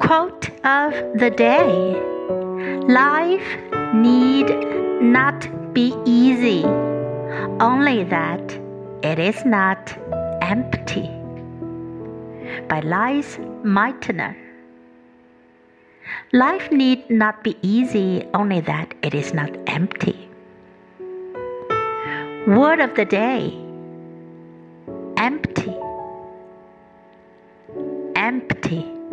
Quote of the day Life need not be easy, only that it is not empty. By Lise Meitner. Life need not be easy, only that it is not empty. Word of the day empty, empty.